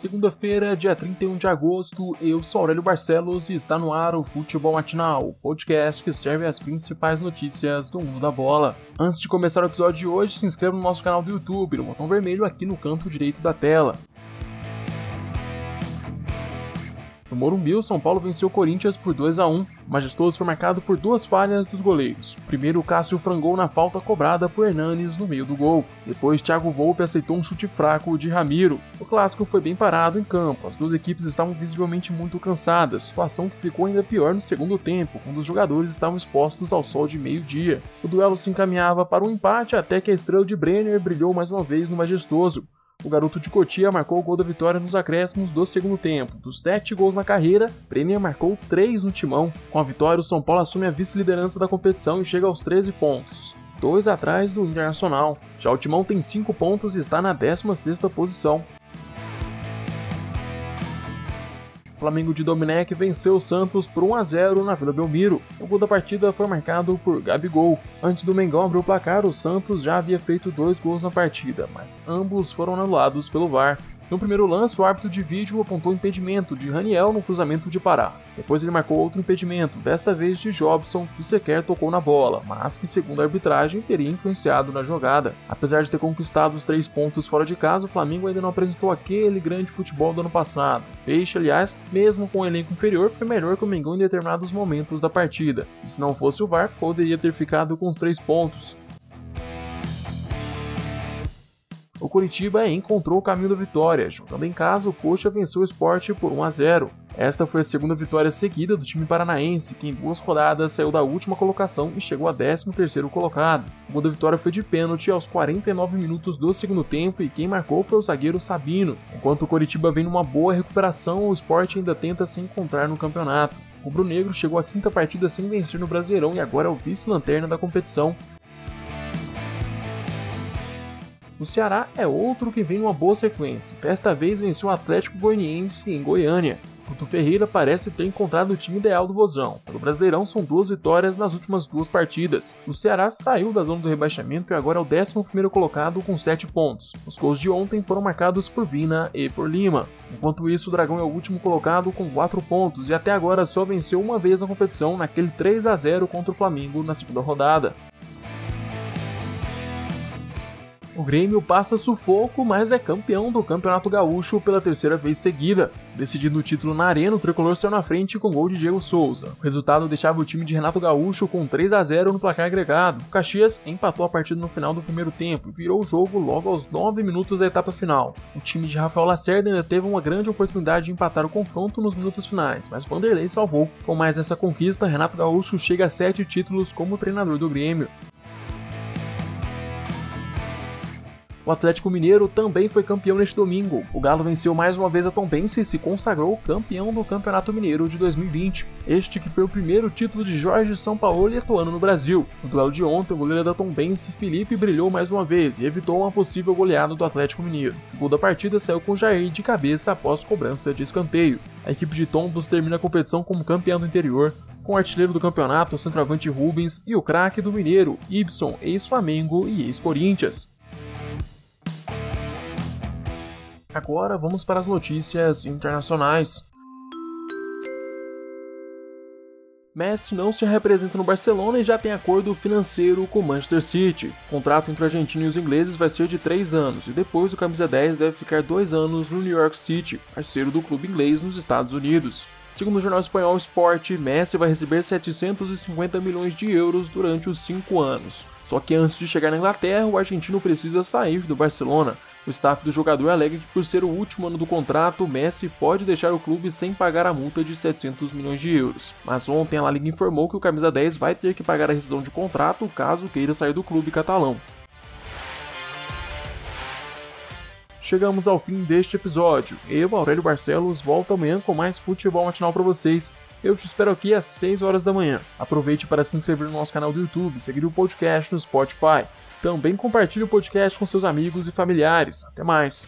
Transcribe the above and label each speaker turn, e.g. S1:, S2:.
S1: Segunda-feira, dia 31 de agosto, eu sou Aurélio Barcelos e está no ar o Futebol Matinal, podcast que serve as principais notícias do mundo da bola. Antes de começar o episódio de hoje, se inscreva no nosso canal do YouTube, no botão vermelho aqui no canto direito da tela. No Morumbi, o São Paulo venceu o Corinthians por 2 a 1. O majestoso foi marcado por duas falhas dos goleiros. Primeiro, Cássio frangou na falta cobrada por Hernanes no meio do gol. Depois, Thiago Volpe aceitou um chute fraco de Ramiro. O clássico foi bem parado em campo. As duas equipes estavam visivelmente muito cansadas, situação que ficou ainda pior no segundo tempo, quando os jogadores estavam expostos ao sol de meio-dia. O duelo se encaminhava para um empate até que a estrela de Brenner brilhou mais uma vez no majestoso. O garoto de Cotia marcou o gol da vitória nos acréscimos do segundo tempo. Dos sete gols na carreira, Brenner marcou três no timão. Com a vitória, o São Paulo assume a vice-liderança da competição e chega aos 13 pontos. Dois atrás do Internacional. Já o Timão tem 5 pontos e está na 16ª posição. Flamengo de Domenech venceu o Santos por 1 a 0 na Vila Belmiro. O gol da partida foi marcado por Gabigol. Antes do Mengão abrir o placar, o Santos já havia feito dois gols na partida, mas ambos foram anulados pelo VAR. No primeiro lance, o árbitro de vídeo apontou impedimento de Raniel no cruzamento de Pará. Depois ele marcou outro impedimento, desta vez de Jobson, que sequer tocou na bola, mas que, segundo a arbitragem, teria influenciado na jogada. Apesar de ter conquistado os três pontos fora de casa, o Flamengo ainda não apresentou aquele grande futebol do ano passado. Peixe, aliás, mesmo com o elenco inferior, foi melhor que o Mengão em determinados momentos da partida. E se não fosse o VAR, poderia ter ficado com os três pontos. Curitiba encontrou o caminho da vitória. Jogando em casa, o Coxa venceu o esporte por 1 a 0. Esta foi a segunda vitória seguida do time paranaense, que em duas rodadas saiu da última colocação e chegou a 13º colocado. O gol da vitória foi de pênalti aos 49 minutos do segundo tempo e quem marcou foi o zagueiro Sabino. Enquanto o Coritiba vem numa boa recuperação, o esporte ainda tenta se encontrar no campeonato. O Rubro Negro chegou à quinta partida sem vencer no Brasileirão e agora é o vice-lanterna da competição, O Ceará é outro que vem numa boa sequência. Desta vez venceu o Atlético Goianiense em Goiânia. Guto Ferreira parece ter encontrado o time ideal do Vozão. Pelo Brasileirão são duas vitórias nas últimas duas partidas. O Ceará saiu da zona do rebaixamento e agora é o 11º colocado com 7 pontos. Os gols de ontem foram marcados por Vina e por Lima. Enquanto isso, o Dragão é o último colocado com 4 pontos o Grêmio passa sufoco, mas é campeão do Campeonato Gaúcho pela terceira vez seguida. Decidindo o título na arena, o tricolor saiu na frente com gol de Diego Souza. O resultado deixava o time de Renato Gaúcho com 3 a 0 no placar agregado. O Caxias empatou a partida no final do primeiro tempo e virou o jogo logo aos 9 minutos da etapa final. O time de Rafael Lacerda ainda teve uma grande oportunidade de empatar o confronto nos minutos finais, mas Vanderlei salvou. Com mais essa conquista, Renato Gaúcho chega a 7 títulos como treinador do Grêmio. O Atlético Mineiro também foi campeão neste domingo. O Galo venceu mais uma vez a Tombense e se consagrou campeão do Campeonato Mineiro de 2020. Este que foi o primeiro título de Jorge São Paulo atuando no Brasil. No duelo de ontem, o goleiro da Tombense, Felipe, brilhou mais uma vez e evitou uma possível goleada do Atlético Mineiro. O gol da partida saiu com Jair de cabeça após cobrança de escanteio. A equipe de Tombos termina a competição como campeão do interior, com o artilheiro do campeonato, o centroavante Rubens, e o craque do Mineiro, Ibson, ex-Flamengo e ex-Corinthians. Agora vamos para as notícias internacionais. Messi não se representa no Barcelona e já tem acordo financeiro com o Manchester City. O contrato entre o argentino e os ingleses vai ser de 3 anos e depois o camisa 10 deve ficar 2 anos no New York City, parceiro do clube inglês nos Estados Unidos. Segundo o jornal espanhol Sport, Messi vai receber 750 milhões de euros durante os 5 anos. Só que antes de chegar na Inglaterra, o argentino precisa sair do Barcelona. O staff do jogador alega que, por ser o último ano do contrato, Messi pode deixar o clube sem pagar a multa de 700 milhões de euros. Mas ontem a La Liga informou que o camisa 10 vai ter que pagar a rescisão de contrato caso queira sair do clube catalão. Chegamos ao fim deste episódio. Eu, Aurélio Barcelos, volto amanhã com mais futebol matinal para vocês. Eu te espero aqui às 6 horas da manhã. Aproveite para se inscrever no nosso canal do YouTube, seguir o podcast no Spotify. Também compartilhe o podcast com seus amigos e familiares. Até mais!